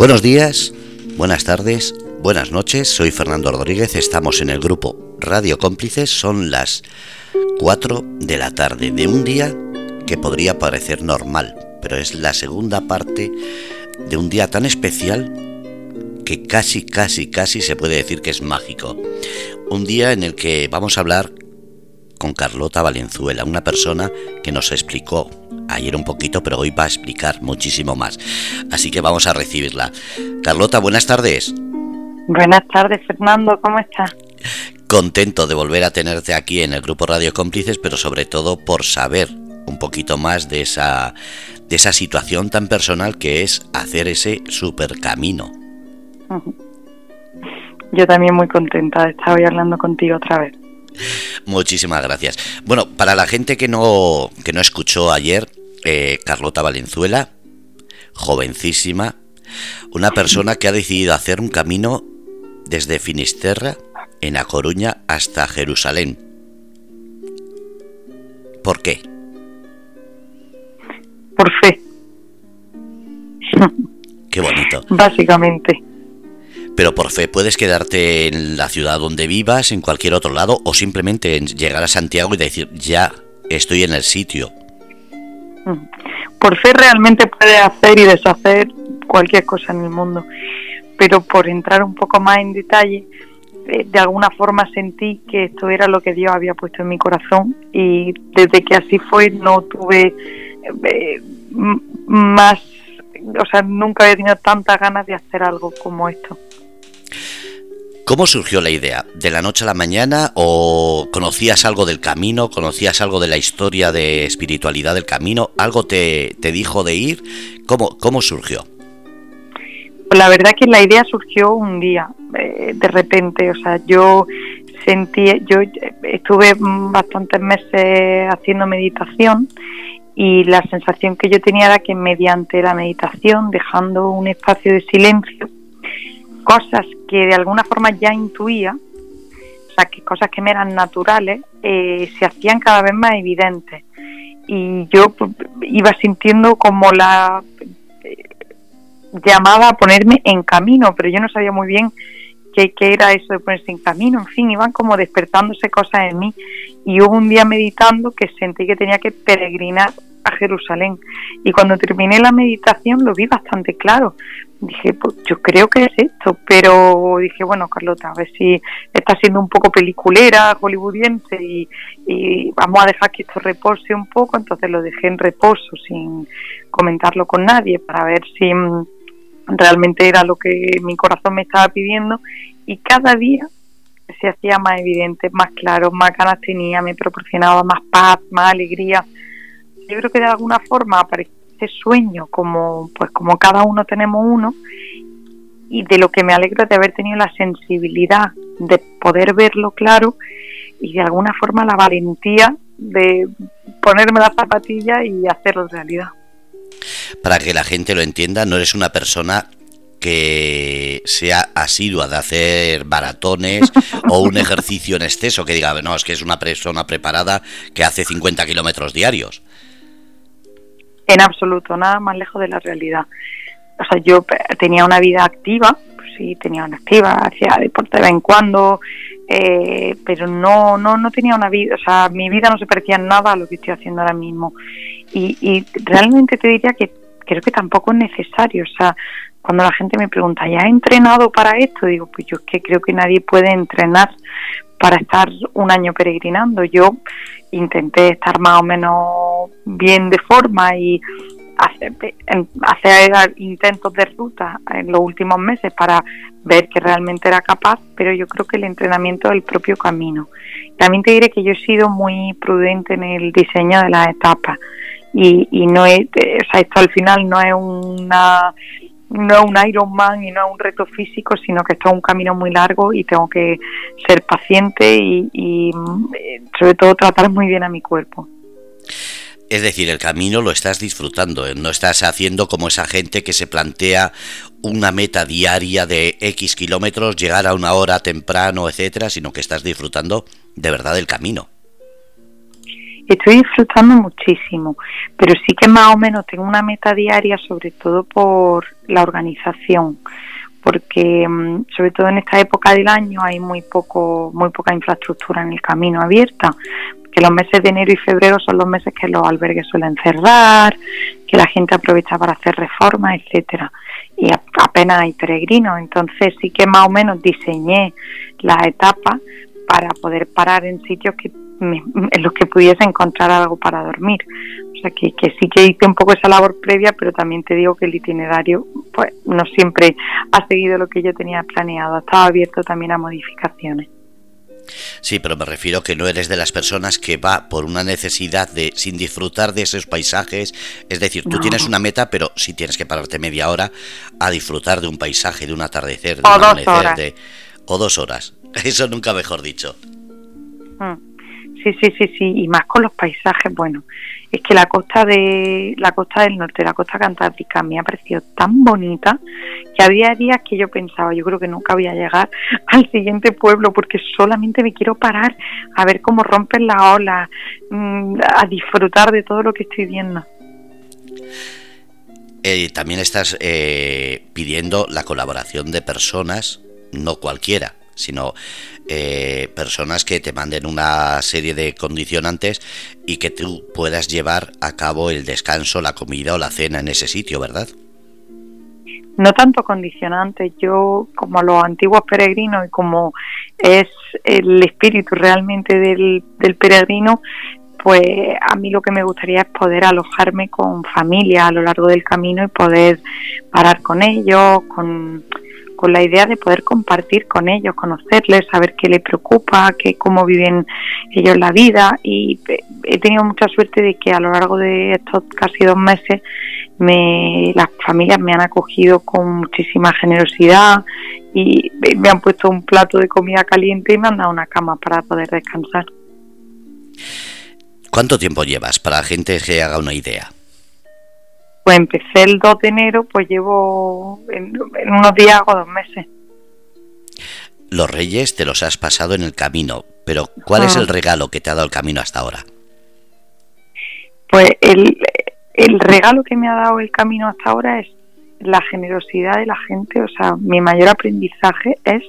Buenos días, buenas tardes, buenas noches, soy Fernando Rodríguez, estamos en el grupo Radio Cómplices, son las 4 de la tarde de un día que podría parecer normal, pero es la segunda parte de un día tan especial que casi, casi, casi se puede decir que es mágico. Un día en el que vamos a hablar con Carlota Valenzuela, una persona que nos explicó ayer un poquito, pero hoy va a explicar muchísimo más. Así que vamos a recibirla. Carlota, buenas tardes. Buenas tardes, Fernando, ¿cómo estás? Contento de volver a tenerte aquí en el grupo Radio Cómplices, pero sobre todo por saber un poquito más de esa, de esa situación tan personal que es hacer ese supercamino. Yo también muy contenta de estar hoy hablando contigo otra vez. Muchísimas gracias. Bueno, para la gente que no, que no escuchó ayer, eh, Carlota Valenzuela, jovencísima, una persona que ha decidido hacer un camino desde Finisterra, en A Coruña, hasta Jerusalén. ¿Por qué? Por fe. Qué bonito. Básicamente. Pero por fe puedes quedarte en la ciudad donde vivas, en cualquier otro lado, o simplemente llegar a Santiago y decir, ya estoy en el sitio. Por fe realmente puedes hacer y deshacer cualquier cosa en el mundo. Pero por entrar un poco más en detalle, eh, de alguna forma sentí que esto era lo que Dios había puesto en mi corazón y desde que así fue no tuve eh, más, o sea, nunca había tenido tantas ganas de hacer algo como esto. ¿Cómo surgió la idea? ¿De la noche a la mañana o conocías algo del camino? ¿Conocías algo de la historia de espiritualidad del camino? ¿Algo te, te dijo de ir? ¿Cómo, ¿Cómo surgió? Pues la verdad que la idea surgió un día, eh, de repente, o sea, yo sentí, yo estuve bastantes meses haciendo meditación y la sensación que yo tenía era que mediante la meditación, dejando un espacio de silencio, cosas que de alguna forma ya intuía, o sea, que cosas que me eran naturales, eh, se hacían cada vez más evidentes. Y yo pues, iba sintiendo como la llamaba a ponerme en camino, pero yo no sabía muy bien qué, qué, era eso de ponerse en camino. En fin, iban como despertándose cosas en mí. Y hubo un día meditando que sentí que tenía que peregrinar a Jerusalén. Y cuando terminé la meditación lo vi bastante claro. Dije, pues yo creo que es esto, pero dije, bueno, Carlota, a ver si está siendo un poco peliculera, hollywoodiense, y, vamos a dejar que esto repose un poco. Entonces lo dejé en reposo sin comentarlo con nadie para ver si mm, realmente era lo que mi corazón me estaba pidiendo y cada día se hacía más evidente, más claro, más ganas tenía, me proporcionaba más paz, más alegría. Yo creo que de alguna forma aparece ese sueño como pues como cada uno tenemos uno y de lo que me alegro de haber tenido la sensibilidad de poder verlo claro y de alguna forma la valentía de ponerme la zapatilla y hacerlo realidad para que la gente lo entienda, no eres una persona que sea asidua de hacer maratones o un ejercicio en exceso que diga, no, es que es una persona preparada que hace 50 kilómetros diarios. En absoluto, nada más lejos de la realidad. O sea, yo tenía una vida activa, pues sí, tenía una activa, hacía deporte de vez en cuando, eh, pero no, no, no tenía una vida, o sea, mi vida no se parecía en nada a lo que estoy haciendo ahora mismo. Y, y realmente te diría que creo que tampoco es necesario. O sea, cuando la gente me pregunta, ¿ya he entrenado para esto? Digo, pues yo es que creo que nadie puede entrenar para estar un año peregrinando. Yo intenté estar más o menos bien de forma y hacer, intentos de ruta en los últimos meses para ver que realmente era capaz, pero yo creo que el entrenamiento es el propio camino. También te diré que yo he sido muy prudente en el diseño de las etapas y, y no es, o sea, esto al final no es una no es un Ironman y no es un reto físico, sino que esto es un camino muy largo y tengo que ser paciente y, y sobre todo tratar muy bien a mi cuerpo. Es decir, el camino lo estás disfrutando, ¿eh? no estás haciendo como esa gente que se plantea una meta diaria de X kilómetros, llegar a una hora temprano, etcétera, sino que estás disfrutando de verdad del camino estoy disfrutando muchísimo, pero sí que más o menos tengo una meta diaria, sobre todo por la organización, porque mm, sobre todo en esta época del año hay muy poco, muy poca infraestructura en el camino abierta, que los meses de enero y febrero son los meses que los albergues suelen cerrar, que la gente aprovecha para hacer reformas, etcétera, y apenas hay peregrinos, entonces sí que más o menos diseñé las etapas para poder parar en sitios que en los que pudiese encontrar algo para dormir. O sea que, que sí que hice un poco esa labor previa, pero también te digo que el itinerario pues no siempre ha seguido lo que yo tenía planeado, estaba abierto también a modificaciones. Sí, pero me refiero que no eres de las personas que va por una necesidad de sin disfrutar de esos paisajes. Es decir, tú tienes una meta, pero si tienes que pararte media hora a disfrutar de un paisaje, de un atardecer, de un amanecer, de, o dos horas. Eso nunca mejor dicho. Mm. Sí, sí, sí, sí, y más con los paisajes, bueno, es que la costa de la costa del norte, la costa cantábrica me ha parecido tan bonita que había días que yo pensaba, yo creo que nunca voy a llegar al siguiente pueblo porque solamente me quiero parar a ver cómo rompen la ola, mm, a disfrutar de todo lo que estoy viendo. Eh, también estás eh, pidiendo la colaboración de personas, no cualquiera, sino eh, personas que te manden una serie de condicionantes y que tú puedas llevar a cabo el descanso, la comida o la cena en ese sitio, ¿verdad? No tanto condicionantes, yo como los antiguos peregrinos y como es el espíritu realmente del, del peregrino, pues a mí lo que me gustaría es poder alojarme con familia a lo largo del camino y poder parar con ellos, con con la idea de poder compartir con ellos, conocerles, saber qué les preocupa, qué, cómo viven ellos la vida y he tenido mucha suerte de que a lo largo de estos casi dos meses me, las familias me han acogido con muchísima generosidad y me han puesto un plato de comida caliente y me han dado una cama para poder descansar. ¿Cuánto tiempo llevas para la gente que haga una idea? Pues empecé el 2 de enero, pues llevo en, unos días o dos meses. Los reyes te los has pasado en el camino, pero ¿cuál es el regalo que te ha dado el camino hasta ahora? Pues el, el regalo que me ha dado el camino hasta ahora es la generosidad de la gente, o sea, mi mayor aprendizaje es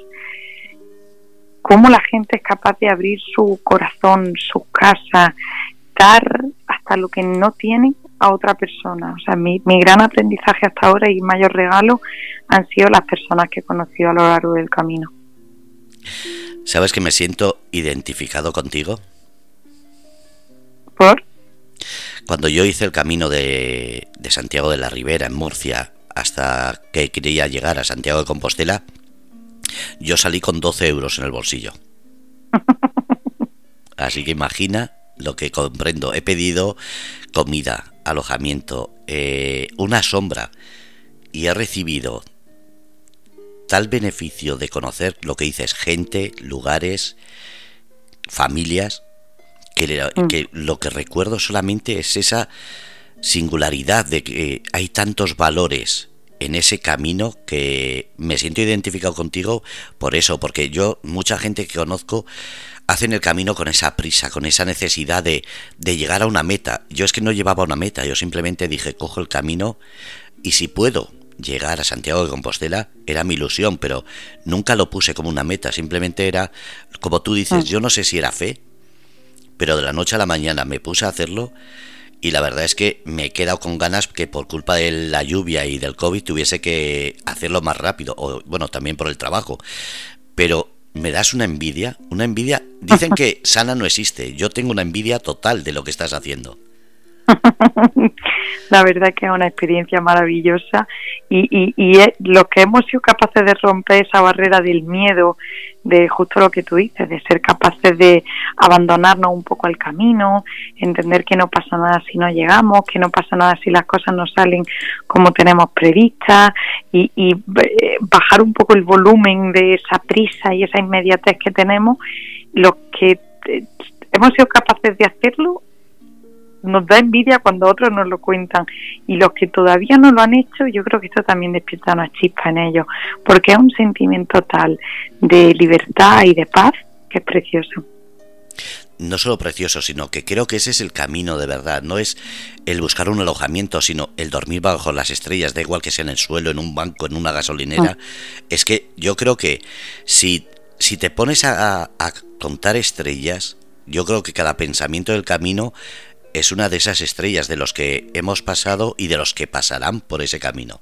cómo la gente es capaz de abrir su corazón, su casa, dar hasta lo que no tienen a otra persona. O sea, mi, mi gran aprendizaje hasta ahora y mayor regalo han sido las personas que he conocido a lo largo del camino. ¿Sabes que me siento identificado contigo? ¿Por? Cuando yo hice el camino de, de Santiago de la Ribera en Murcia hasta que quería llegar a Santiago de Compostela, yo salí con 12 euros en el bolsillo. Así que imagina lo que comprendo. He pedido comida, alojamiento, eh, una sombra y he recibido tal beneficio de conocer lo que dices, gente, lugares, familias, que, mm. que lo que recuerdo solamente es esa singularidad de que hay tantos valores en ese camino que me siento identificado contigo por eso, porque yo, mucha gente que conozco, hacen el camino con esa prisa, con esa necesidad de, de llegar a una meta. Yo es que no llevaba una meta, yo simplemente dije, cojo el camino y si puedo llegar a Santiago de Compostela, era mi ilusión, pero nunca lo puse como una meta, simplemente era, como tú dices, mm. yo no sé si era fe, pero de la noche a la mañana me puse a hacerlo y la verdad es que me he quedado con ganas que por culpa de la lluvia y del COVID tuviese que hacerlo más rápido, o bueno, también por el trabajo. Pero me das una envidia, una envidia. Dicen que sana no existe. Yo tengo una envidia total de lo que estás haciendo. La verdad que es una experiencia maravillosa y, y, y los que hemos sido capaces de romper esa barrera del miedo, de justo lo que tú dices, de ser capaces de abandonarnos un poco al camino, entender que no pasa nada si no llegamos, que no pasa nada si las cosas no salen como tenemos previstas y, y eh, bajar un poco el volumen de esa prisa y esa inmediatez que tenemos, los que eh, hemos sido capaces de hacerlo nos da envidia cuando otros nos lo cuentan y los que todavía no lo han hecho yo creo que esto también despierta una chispa en ellos porque es un sentimiento tal de libertad y de paz que es precioso no solo precioso, sino que creo que ese es el camino de verdad. No es el buscar un alojamiento, sino el dormir bajo las estrellas, da igual que sea en el suelo, en un banco, en una gasolinera. Ah. Es que yo creo que si, si te pones a, a contar estrellas, yo creo que cada pensamiento del camino es una de esas estrellas de los que hemos pasado y de los que pasarán por ese camino.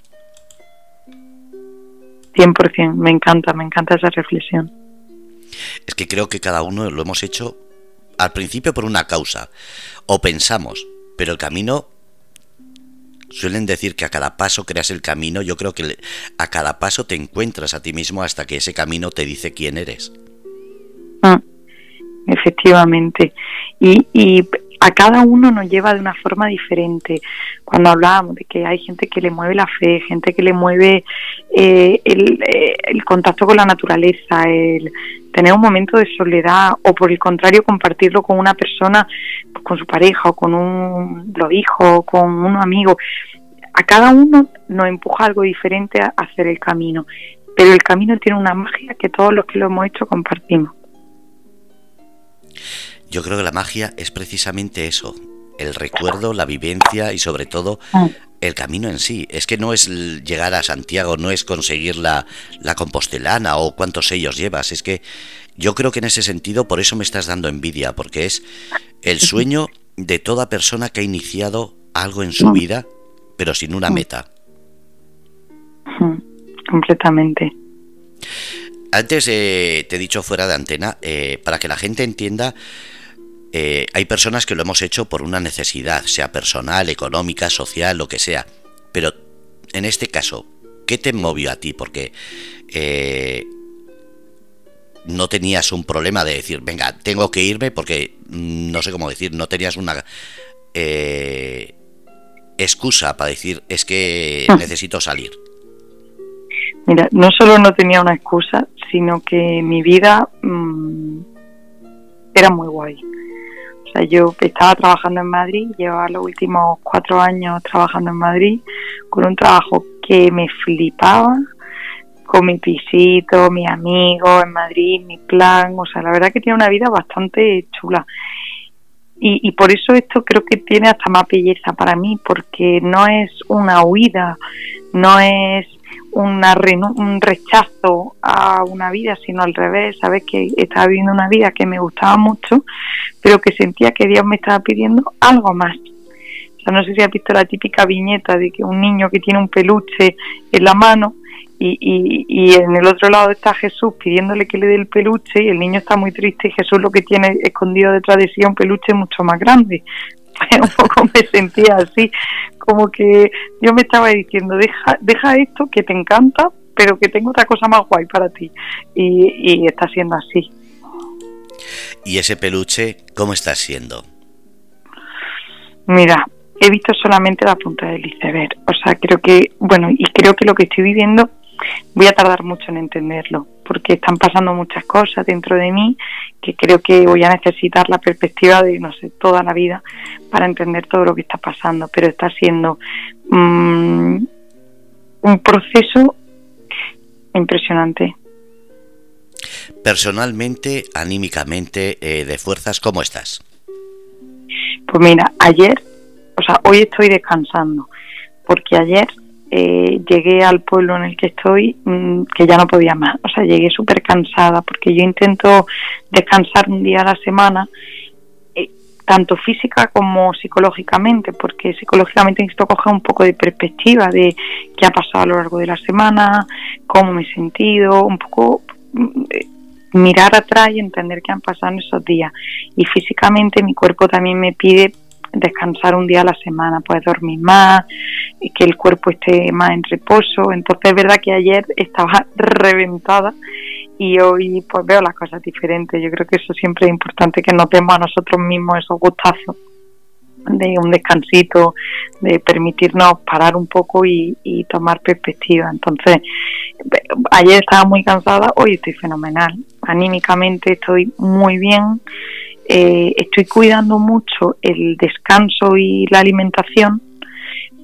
100%, me encanta, me encanta esa reflexión. Es que creo que cada uno lo hemos hecho al principio por una causa, o pensamos, pero el camino, suelen decir que a cada paso creas el camino, yo creo que a cada paso te encuentras a ti mismo hasta que ese camino te dice quién eres. Ah, efectivamente. Y, y a cada uno nos lleva de una forma diferente. Cuando hablábamos de que hay gente que le mueve la fe, gente que le mueve eh, el, eh, el, contacto con la naturaleza, el tener un momento de soledad o por el contrario compartirlo con una persona, pues, con su pareja o con un los hijos, con un amigo. A cada uno nos empuja algo diferente a hacer el camino, pero el camino tiene una magia que todos los que lo hemos hecho compartimos. Yo creo que la magia es precisamente eso, el recuerdo, la vivencia y sobre todo ah. el camino en sí. Es que no es llegar a Santiago, no es conseguir la, la compostelana o cuántos sellos llevas. Es que yo creo que en ese sentido por eso me estás dando envidia, porque es el sueño de toda persona que ha iniciado algo en su vida, pero sin una meta. Completamente. Antes eh, te he dicho fuera de antena, eh, para que la gente entienda, eh, hay personas que lo hemos hecho por una necesidad, sea personal, económica, social, lo que sea. Pero en este caso, ¿qué te movió a ti? Porque eh, no tenías un problema de decir, venga, tengo que irme porque mm, no sé cómo decir, no tenías una eh, excusa para decir, es que ah. necesito salir. Mira, no solo no tenía una excusa, sino que mi vida mm, era muy guay. O sea, yo estaba trabajando en Madrid, llevaba los últimos cuatro años trabajando en Madrid, con un trabajo que me flipaba, con mi pisito, mi amigo en Madrid, mi plan, o sea, la verdad que tiene una vida bastante chula. Y, y por eso esto creo que tiene hasta más belleza para mí, porque no es una huida, no es una un rechazo a una vida, sino al revés, sabes que estaba viviendo una vida que me gustaba mucho, pero que sentía que Dios me estaba pidiendo algo más. O sea, no sé si has visto la típica viñeta de que un niño que tiene un peluche en la mano y, y, y en el otro lado está Jesús pidiéndole que le dé el peluche y el niño está muy triste y Jesús lo que tiene escondido detrás de sí es un peluche mucho más grande. un poco me sentía así, como que yo me estaba diciendo, deja, deja esto que te encanta, pero que tengo otra cosa más guay para ti. Y, está siendo así. ¿Y ese peluche cómo está siendo? Mira, he visto solamente la punta del iceberg. O sea, creo que, bueno, y creo que lo que estoy viviendo voy a tardar mucho en entenderlo, porque están pasando muchas cosas dentro de mí que creo que voy a necesitar la perspectiva de, no sé, toda la vida para entender todo lo que está pasando, pero está siendo mm, un proceso impresionante. Personalmente, anímicamente, eh, de fuerzas, ¿cómo estás? Pues mira, ayer, o sea, hoy estoy descansando, porque ayer eh, llegué al pueblo en el que estoy mm, que ya no podía más. O sea, llegué súper cansada porque yo intento descansar un día a la semana, eh, tanto física como psicológicamente, porque psicológicamente necesito coger un poco de perspectiva de qué ha pasado a lo largo de la semana, cómo me he sentido, un poco mm, eh, mirar atrás y entender qué han pasado en esos días. Y físicamente mi cuerpo también me pide descansar un día a la semana, puedes dormir más, que el cuerpo esté más en reposo. Entonces es verdad que ayer estaba reventada y hoy pues veo las cosas diferentes. Yo creo que eso siempre es importante que notemos a nosotros mismos esos gustazos de un descansito, de permitirnos parar un poco y tomar perspectiva. Entonces, ayer estaba muy cansada, hoy estoy fenomenal. Anímicamente estoy muy bien eh, estoy cuidando mucho el descanso y la alimentación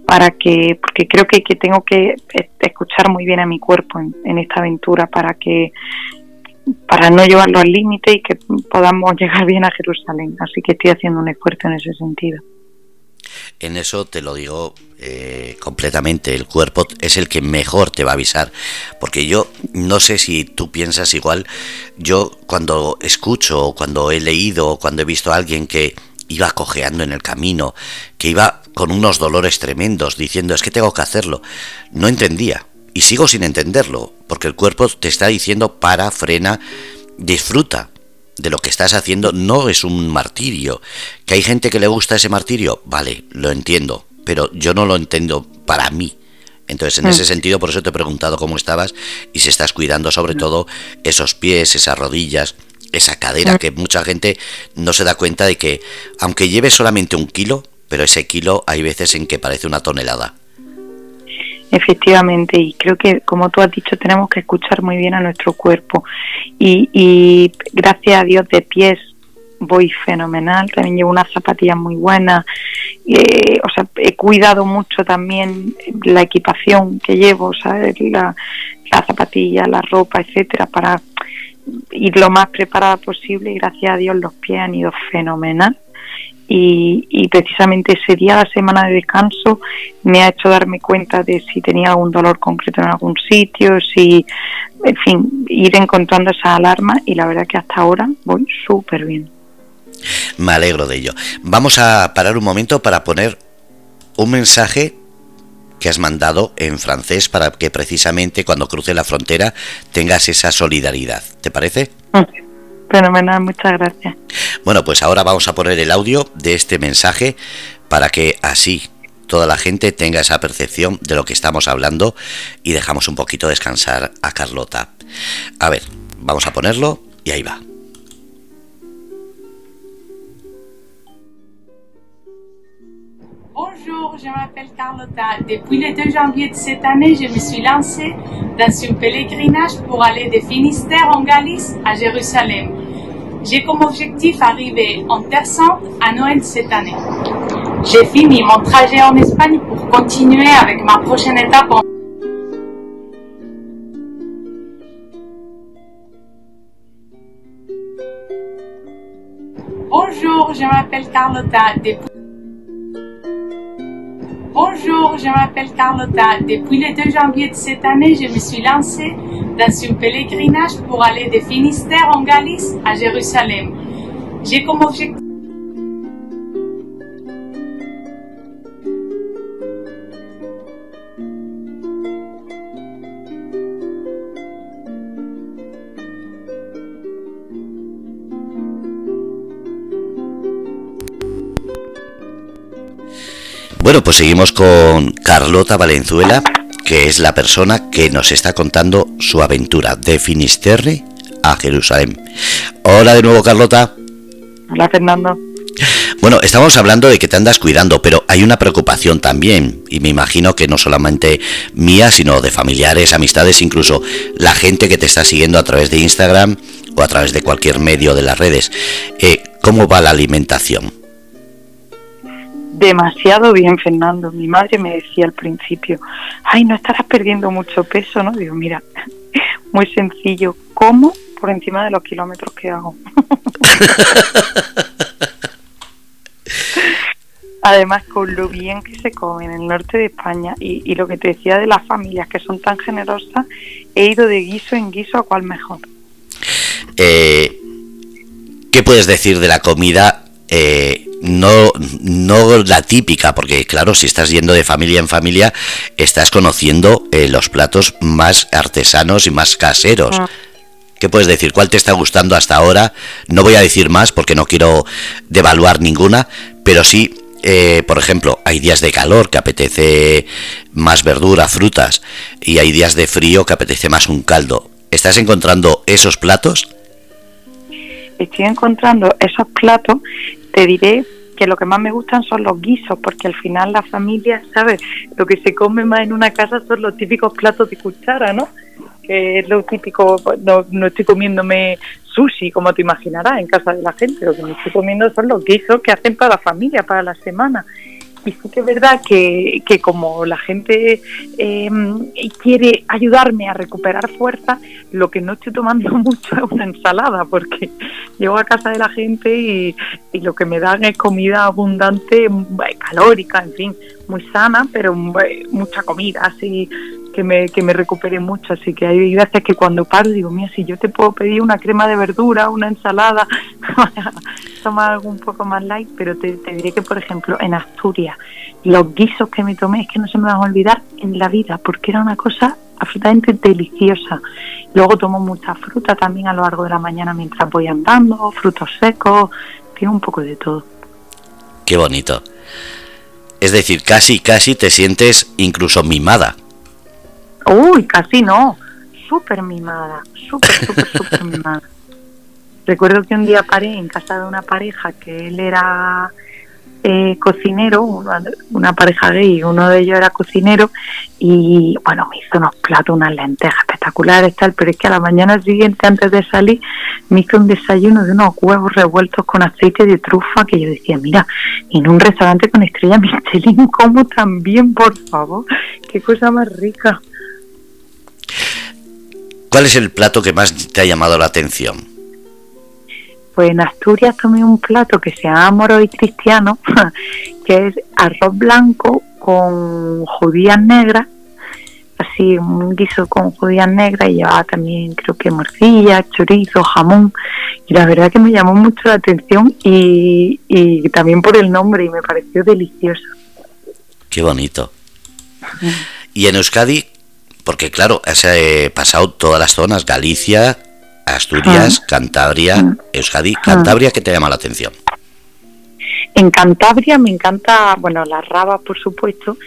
para que, porque creo que, tengo que escuchar muy bien a mi cuerpo en, esta aventura para que para no llevarlo al límite y que podamos llegar bien a Jerusalén. Así que estoy haciendo un esfuerzo en ese sentido. En eso te lo digo eh, completamente. El cuerpo es el que mejor te va a avisar. Porque yo no sé si tú piensas igual. Yo cuando escucho, cuando he leído, cuando he visto a alguien que iba cojeando en el camino, que iba con unos dolores tremendos, diciendo es que tengo que hacerlo, no entendía. Y sigo sin entenderlo, porque el cuerpo te está diciendo para, frena, disfruta de lo que estás haciendo, no es un martirio. Que hay gente que le gusta ese martirio, vale, lo entiendo, pero yo no lo entiendo para mí. Entonces, en ese mm. sentido, por eso te he preguntado cómo estabas y si estás cuidando sobre mm. todo esos pies, esas rodillas, esa cadera, mm. que mucha gente no se da cuenta de que, aunque lleve solamente un kilo, pero ese kilo hay veces en que parece una tonelada. Efectivamente, y creo que, como tú has dicho, tenemos que escuchar muy bien a nuestro cuerpo. Y, gracias a Dios de pies voy fenomenal, también llevo unas zapatillas muy buenas, eh, o sea, he cuidado mucho también la equipación que llevo, ¿sabes? La, la zapatilla, la ropa, etcétera, para ir lo más preparada posible y gracias a Dios los pies han ido fenomenal y, precisamente ese día, la semana de descanso, me ha hecho darme cuenta de si tenía algún dolor concreto en algún sitio, si, en fin, ir encontrando esa alarma y la verdad que hasta ahora voy súper bien. Me alegro de ello. Vamos a parar un momento para poner un mensaje que has mandado en francés para que precisamente cuando cruce la frontera tengas esa solidaridad. ¿Te parece? Fenomenal, muchas gracias. Bueno, pues ahora vamos a poner el audio de este mensaje para que así toda la gente tenga esa percepción de lo que estamos hablando y dejamos un poquito descansar a Carlota. A ver, vamos a ponerlo y ahí va. Bonjour, je m'appelle Carlotta. Depuis le 2 janvier de cette année, je me suis lancée dans un pèlerinage pour aller de Finistère en Galice à Jérusalem. J'ai comme objectif arriver en Terre à Noël cette année. J'ai fini mon trajet en Espagne pour continuer avec ma prochaine étape en Bonjour, je m'appelle Carlotta. Depuis Bonjour, je m'appelle Carlotta. Depuis le 2 janvier de cette année, je me suis lancée dans un pèlerinage pour aller de Finistère en Galice à Jérusalem. J'ai comme objectif Bueno, pues seguimos con Carlota Valenzuela, que es la persona que nos está contando su aventura de Finisterre a Jerusalén. Hola de nuevo, Carlota. Hola, Fernando. Bueno, estamos hablando de que te andas cuidando, pero hay una preocupación también, y me imagino que no solamente mía, sino de familiares, amistades, incluso la gente que te está siguiendo a través de Instagram o a través de cualquier medio de las redes. Eh, ¿Cómo va la alimentación? Demasiado bien, Fernando. Mi madre me decía al principio, ay, no estarás perdiendo mucho peso, ¿no? Digo, mira, muy sencillo, como por encima de los kilómetros que hago. Además, con lo bien que se come en el norte de España y, lo que te decía de las familias que son tan generosas, he ido de guiso en guiso a cuál mejor. Eh, ¿Qué puedes decir de la comida eh, no, no la típica, porque claro, si estás yendo de familia en familia, estás conociendo eh, los platos más artesanos y más caseros. Ah. ¿Qué puedes decir? ¿Cuál te está gustando hasta ahora? No voy a decir más porque no quiero devaluar ninguna, pero sí, eh, por ejemplo, hay días de calor que apetece más verdura, frutas, y hay días de frío que apetece más un caldo. ¿Estás encontrando esos platos? Estoy encontrando esos platos, te diré que lo que más me gustan son los guisos, porque al final la familia, ¿sabes? Lo que se come más en una casa son los típicos platos de cuchara, ¿no? Que es lo típico, no, no estoy comiéndome sushi, como te imaginarás, en casa de la gente, lo que me estoy comiendo son los guisos que hacen para la familia, para la semana. Y sí que es verdad que, que como la gente eh, quiere ayudarme a recuperar fuerza, lo que no estoy tomando mucho es una ensalada, porque llego a casa de la gente y, y lo que me dan es comida abundante, calórica, en fin, muy sana, pero mucha comida, así que me, que me recupere mucho. Así que hay veces que cuando paro digo, mira, si yo te puedo pedir una crema de verdura, una ensalada, tomar algo un poco más light, pero te, diré que, por ejemplo, en Asturias, los guisos que me tomé es que no se me van a olvidar en la vida, porque era una cosa absolutamente deliciosa. Luego tomo mucha fruta también a lo largo de la mañana mientras voy andando, frutos secos, tiene un poco de todo. Qué bonito. Es decir, casi, casi te sientes incluso mimada. Uy, casi no. Súper mimada, súper, súper, súper mimada. Recuerdo que un día paré en casa de una pareja que él era eh, cocinero, una, pareja gay, uno de ellos era cocinero y bueno, me hizo unos platos, unas lentejas espectaculares, tal, pero es que a la mañana siguiente, antes de salir, me hizo un desayuno de unos huevos revueltos con aceite de trufa que yo decía, mira, en un restaurante con estrella Michelin, como también, por favor, qué cosa más rica. ¿Cuál es el plato que más te ha llamado la atención? Pues en Asturias tomé un plato que se llama moro y cristiano, que es arroz blanco con judías negras, así un guiso con judías negras y llevaba también creo que morcilla, chorizo, jamón. Y la verdad que me llamó mucho la atención y, y también por el nombre y me pareció delicioso. Qué bonito. Y en Euskadi, porque claro, has eh, pasado todas las zonas, Galicia, Asturias, Cantabria, Euskadi. Cantabria, ¿qué te llama la atención? En Cantabria me encanta, bueno, las rabas, por supuesto,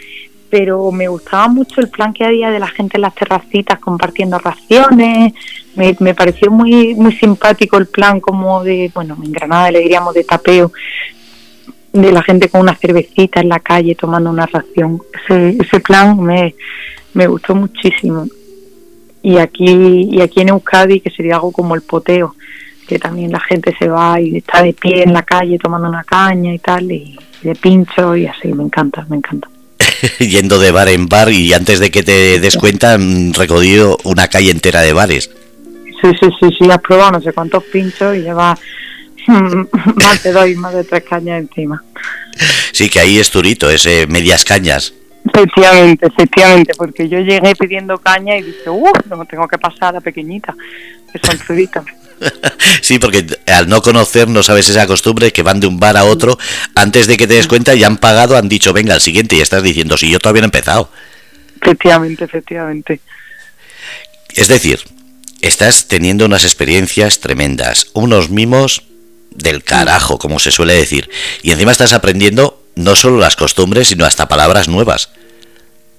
pero me gustaba mucho el plan que había de la gente en las terracitas compartiendo raciones. Me, me pareció muy muy simpático el plan como de, bueno, en Granada le diríamos de tapeo, de la gente con una cervecita en la calle tomando una ración. Ese, ese plan me, me gustó muchísimo. Y aquí y aquí en Euskadi que sería algo como el poteo que también la gente se va y está de pie en la calle tomando una caña y tal y, de pincho y así me encanta me encanta. Yendo de bar en bar y antes de que te des cuenta han recorrido una calle entera de bares. Sí sí sí sí has probado no sé cuántos pinchos y lleva más de dos más de tres cañas encima. Sí que ahí es turito es eh, medias cañas Efectivamente, efectivamente, porque yo llegué pidiendo caña y dije, uff, no tengo que pasar a pequeñita, que son chuditas. sí, porque al no conocer no sabes esa costumbre que van de un bar a otro, antes de que te des cuenta ya han pagado, han dicho, venga, al siguiente, y estás diciendo, si yo todavía no he empezado. Efectivamente, efectivamente. Es decir, estás teniendo unas experiencias tremendas, unos mimos del carajo, como se suele decir, y encima estás aprendiendo no solo las costumbres, sino hasta palabras nuevas.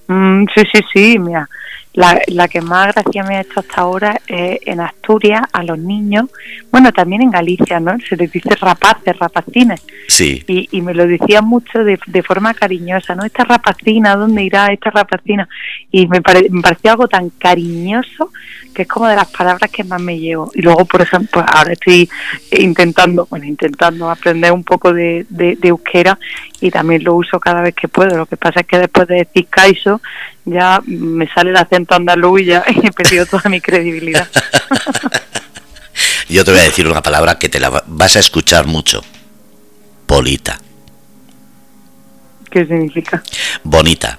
Mm, sí, sí, sí, mira. La, la, que más gracia me ha hecho hasta ahora es en Asturias a los niños, bueno, también en Galicia, ¿no? Se les dice rapaces, rapacines. Sí. Y, y me lo decían mucho de, de, forma cariñosa, ¿no? Esta rapacina, ¿dónde irá esta rapacina? Y me, me pareció algo tan cariñoso que es como de las palabras que más me llevo. Y luego, por ejemplo, ahora estoy intentando, bueno, intentando aprender un poco de, de, de euskera y también lo uso cada vez que puedo. Lo que pasa es que después de decir Kaiso ya me sale el acento andaluz y ya he perdido toda mi credibilidad. Yo te voy a decir una palabra que te la vas a escuchar mucho. Polita. ¿Qué significa? Bonita.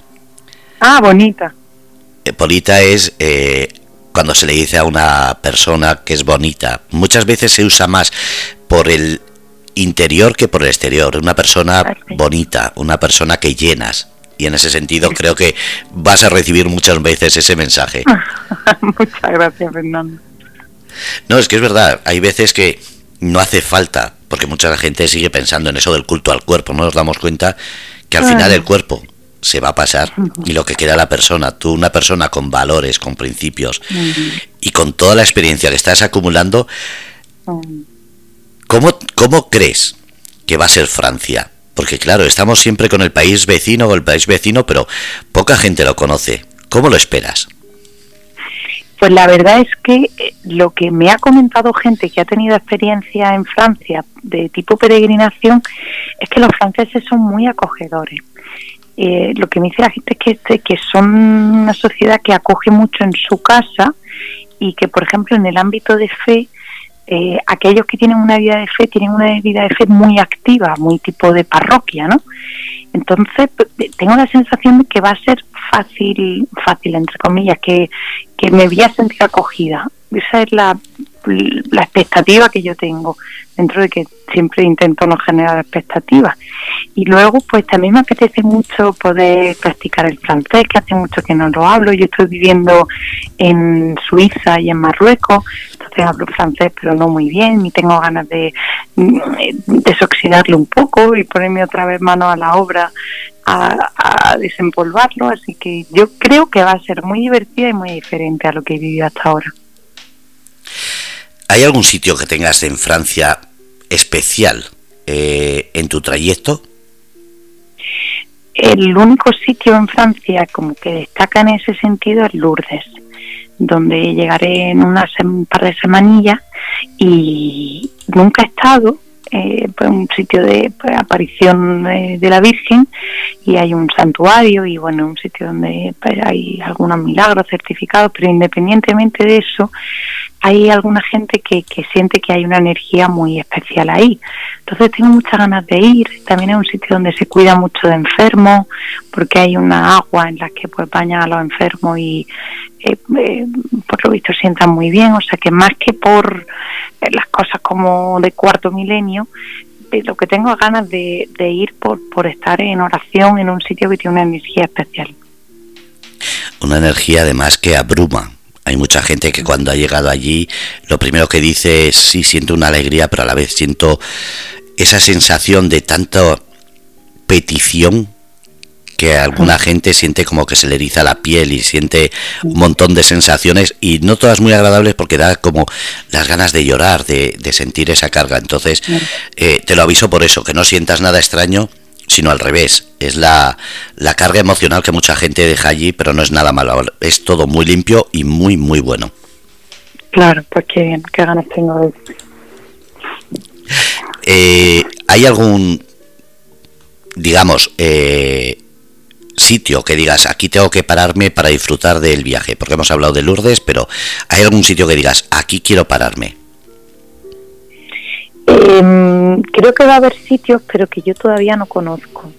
Ah, bonita. Eh, polita es eh, cuando se le dice a una persona que es bonita. Muchas veces se usa más por el interior que por el exterior. Una persona bonita, una persona que llenas. Y en ese sentido creo que vas a recibir muchas veces ese mensaje. Muchas gracias, Fernando. No, es que es verdad. Hay veces que no hace falta, porque mucha gente sigue pensando en eso del culto al cuerpo. No nos damos cuenta que al final el cuerpo se va a pasar y lo que queda la persona, tú una persona con valores, con principios y con toda la experiencia que estás acumulando, ¿cómo, ¿cómo crees que va a ser Francia? Porque claro, estamos siempre con el país vecino o el país vecino, pero poca gente lo conoce. ¿Cómo lo esperas? Pues la verdad es que eh, lo que me ha comentado gente que ha tenido experiencia en Francia de tipo peregrinación es que los franceses son muy acogedores. Eh, lo que me dice la gente es que, que son una sociedad que acoge mucho en su casa y que, por ejemplo, en el ámbito de fe, eh, aquellos que tienen una vida de fe tienen una vida de fe muy activa, muy tipo de parroquia, ¿no? Entonces, tengo la sensación de que va a ser fácil, fácil, entre comillas, que, que me voy a sentir acogida. Esa es la, la expectativa que yo tengo, dentro de que siempre intento no generar expectativas. Y luego, pues también me apetece mucho poder practicar el francés, que hace mucho que no lo hablo. Yo estoy viviendo en Suiza y en Marruecos, entonces hablo francés, pero no muy bien, y tengo ganas de mm, desoxidarlo un poco y ponerme otra vez mano a la obra a, desempolvarlo. Así que yo creo que va a ser muy divertida y muy diferente a lo que he vivido hasta ahora. ¿Hay algún sitio que tengas en Francia especial eh, en tu trayecto? El único sitio en Francia como que destaca en ese sentido es Lourdes, donde llegaré en unas un par de semanillas y nunca he estado, eh, pues un sitio de pues, aparición de, la Virgen y hay un santuario y bueno, un sitio donde pues, hay algunos milagros certificados, pero independientemente de eso, hay alguna gente que, que siente que hay una energía muy especial ahí. Entonces tengo muchas ganas de ir. También es un sitio donde se cuida mucho de enfermos, porque hay una agua en la que pues bañan a los enfermos y eh, eh, por lo visto sientan muy bien. O sea que más que por eh, las cosas como de cuarto milenio, lo que tengo ganas de, de ir por, por estar en oración en un sitio que tiene una energía especial. Una energía además que abruma hay mucha gente que cuando ha llegado allí lo primero que dice es sí, siento una alegría, pero a la vez siento esa sensación de tanta petición que alguna gente siente como que se le eriza la piel y siente un montón de sensaciones y no todas muy agradables porque da como las ganas de llorar, de, sentir esa carga. Entonces, eh, te lo aviso por eso, que no sientas nada extraño sino al revés. Es la, la carga emocional que mucha gente deja allí, pero no es nada malo. Es todo muy limpio y muy, muy bueno. Claro, pues qué bien, qué ganas tengo de eh, ¿Hay algún, digamos, eh, sitio que digas, aquí tengo que pararme para disfrutar del viaje? Porque hemos hablado de Lourdes, pero ¿hay algún sitio que digas, aquí quiero pararme? Eh, creo que va a haber sitios, pero que yo todavía no conozco.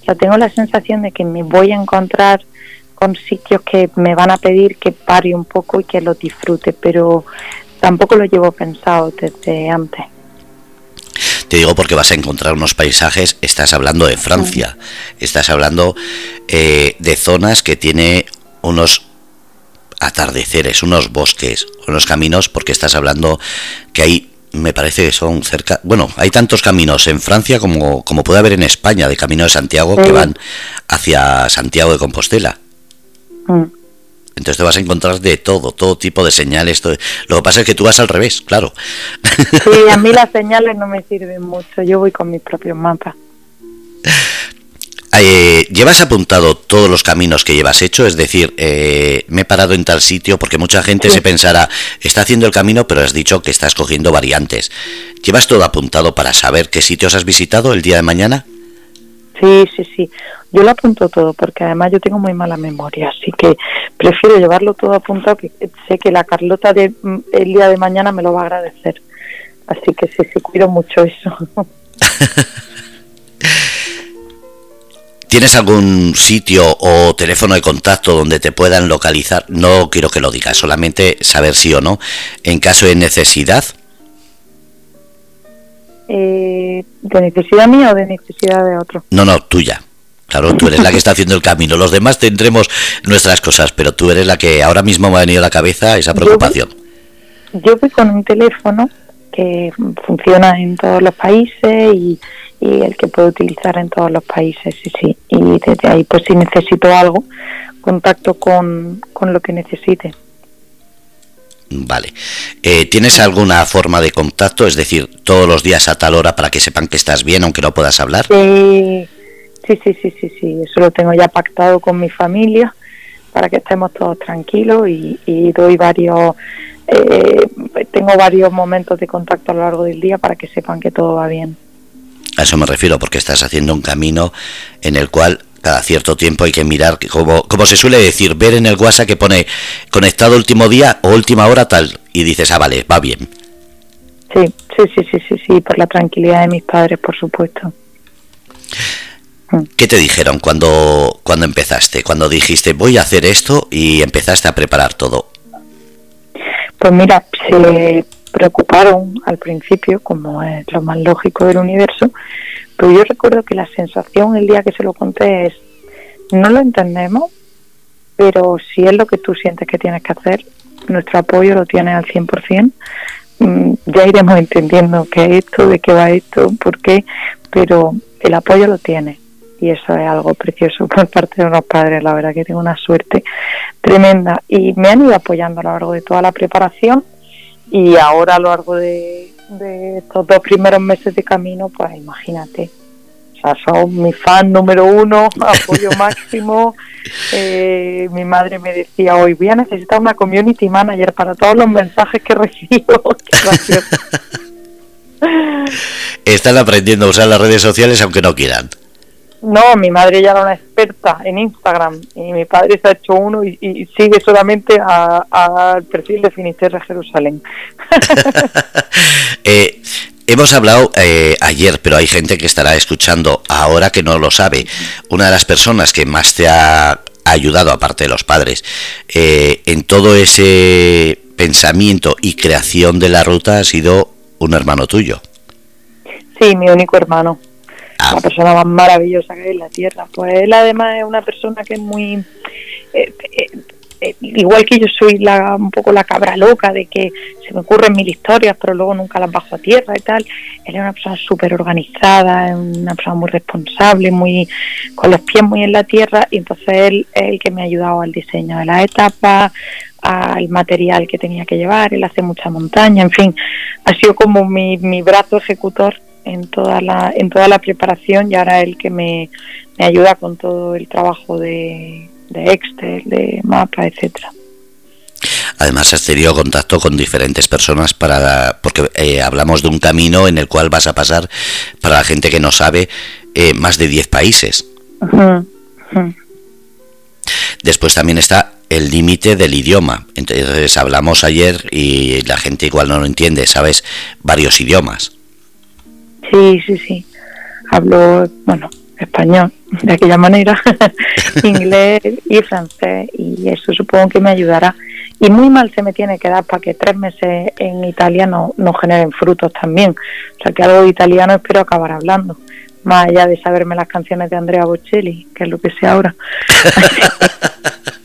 O sea, tengo la sensación de que me voy a encontrar con sitios que me van a pedir que pare un poco y que lo disfrute, pero tampoco lo llevo pensado desde antes. Te digo porque vas a encontrar unos paisajes, estás hablando de Francia, estás hablando eh, de zonas que tiene unos atardeceres, unos bosques, unos caminos, porque estás hablando que hay me parece que son cerca, bueno, hay tantos caminos en Francia como, como puede haber en España, de Camino de Santiago, que van hacia Santiago de Compostela. Mm. Entonces te vas a encontrar de todo, todo tipo de señales. Lo que pasa es que tú vas al revés, claro. Sí, a mí las señales no me sirven mucho, yo voy con mis propios mapas. Eh, ¿Llevas apuntado todos los caminos que llevas hecho? Es decir, eh, me he parado en tal sitio porque mucha gente se pensará, está haciendo el camino, pero has dicho que estás cogiendo variantes. ¿Llevas todo apuntado para saber qué sitios has visitado el día de mañana? Sí, sí, sí. Yo lo apunto todo porque además yo tengo muy mala memoria, así que prefiero llevarlo todo apuntado que sé que la Carlota de, mm, el día de mañana me lo va a agradecer. Así que sí, sí, cuido mucho eso. ¿Tienes algún sitio o teléfono de contacto donde te puedan localizar? No quiero que lo digas, solamente saber sí o no, en caso de necesidad. Eh, ¿De necesidad mía o de necesidad de otro? No, no, tuya. Claro, tú eres la que está haciendo el camino. Los demás tendremos nuestras cosas, pero tú eres la que ahora mismo me ha venido a la cabeza esa preocupación. yo voy con un teléfono que funciona en todos los países y y el que puedo utilizar en todos los países, sí, sí. Y desde ahí, pues si necesito algo, contacto con, lo que necesite. Vale. Eh, ¿Tienes alguna forma de contacto? Es decir, todos los días a tal hora para que sepan que estás bien, aunque no puedas hablar. Sí, sí, sí, sí, sí, sí. Eso lo tengo ya pactado con mi familia. para que estemos todos tranquilos y, doy varios, eh, tengo varios momentos de contacto a lo largo del día para que sepan que todo va bien. A eso me refiero, porque estás haciendo un camino en el cual cada cierto tiempo hay que mirar, como, como se suele decir, ver en el WhatsApp que pone conectado último día o última hora tal, y dices, ah, vale, va bien. Sí, sí, sí, sí, sí, sí, por la tranquilidad de mis padres, por supuesto. ¿Qué te dijeron cuando, cuando empezaste? Cuando dijiste voy a hacer esto y empezaste a preparar todo. Pues mira, se preocuparon al principio, como es lo más lógico del universo, pero yo recuerdo que la sensación el día que se lo conté es, no lo entendemos, pero si es lo que tú sientes que tienes que hacer, nuestro apoyo lo tienes al 100%. Mm, ya iremos entendiendo qué es esto, de qué va esto, por qué, pero el apoyo lo tienes y eso es algo precioso por parte de unos padres, la verdad que tengo una suerte tremenda y me han ido apoyando a lo largo de toda la preparación y ahora a lo largo de, estos dos primeros meses de camino, pues imagínate, son mi fan número uno, apoyo máximo. Eh, mi madre me decía hoy, voy a necesitar una community manager para todos los mensajes que recibo. Están aprendiendo a usar las redes sociales aunque no quieran. No, mi madre ya era una experta en Instagram y mi padre se ha hecho uno y, sigue solamente al perfil de Finisterre Jerusalén. eh, hemos hablado eh, ayer, pero hay gente que estará escuchando ahora que no lo sabe. Una de las personas que más te ha ayudado, aparte de los padres, eh, en todo ese pensamiento y creación de la ruta ha sido un hermano tuyo. Sí, mi único hermano. La persona más maravillosa que hay en la tierra. Pues él además es una persona que es muy... Eh, eh, eh, igual que yo soy la, un poco la cabra loca de que se me ocurren mil historias pero luego nunca las bajo a tierra y tal, él es una persona súper organizada, una persona muy responsable, muy con los pies muy en la tierra y entonces él es el que me ha ayudado al diseño de las etapas, al material que tenía que llevar, él hace mucha montaña, en fin, ha sido como mi, mi brazo ejecutor en toda la, en toda la preparación y ahora él que me, ayuda con todo el trabajo de, de Excel, de mapa, etcétera. Además has tenido contacto con diferentes personas para porque eh, hablamos de un camino en el cual vas a pasar para la gente que no sabe eh, más de 10 países. Después también está el límite del idioma. Entonces hablamos ayer y la gente igual no lo entiende, sabes varios idiomas. Sí, sí, sí. Hablo, bueno, español de aquella manera, inglés y francés, y eso supongo que me ayudará. Y muy mal se me tiene que dar para que tres meses en Italia no, no generen frutos también. O sea que algo de italiano espero acabar hablando, más allá de saberme las canciones de Andrea Bocelli, que es lo que sé ahora.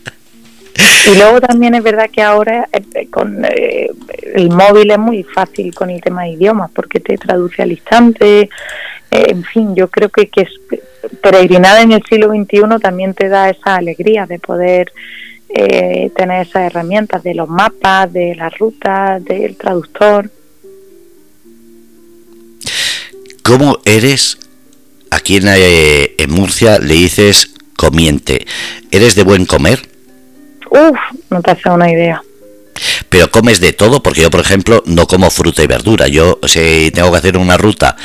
Y luego también es verdad que ahora eh, eh, con eh, el móvil es muy fácil con el tema de idiomas porque te traduce al instante. en fin, yo creo que, que es, peregrinar en el siglo XXI también te da esa alegría de poder tener esas herramientas de los mapas, de las rutas, del traductor. ¿Cómo eres? Aquí en, en Murcia le dices comiente. ¿Eres de buen comer? Uf, no te hace una idea. Pero comes de todo, porque yo, por ejemplo, no como fruta y verdura. Yo, si tengo que hacer una ruta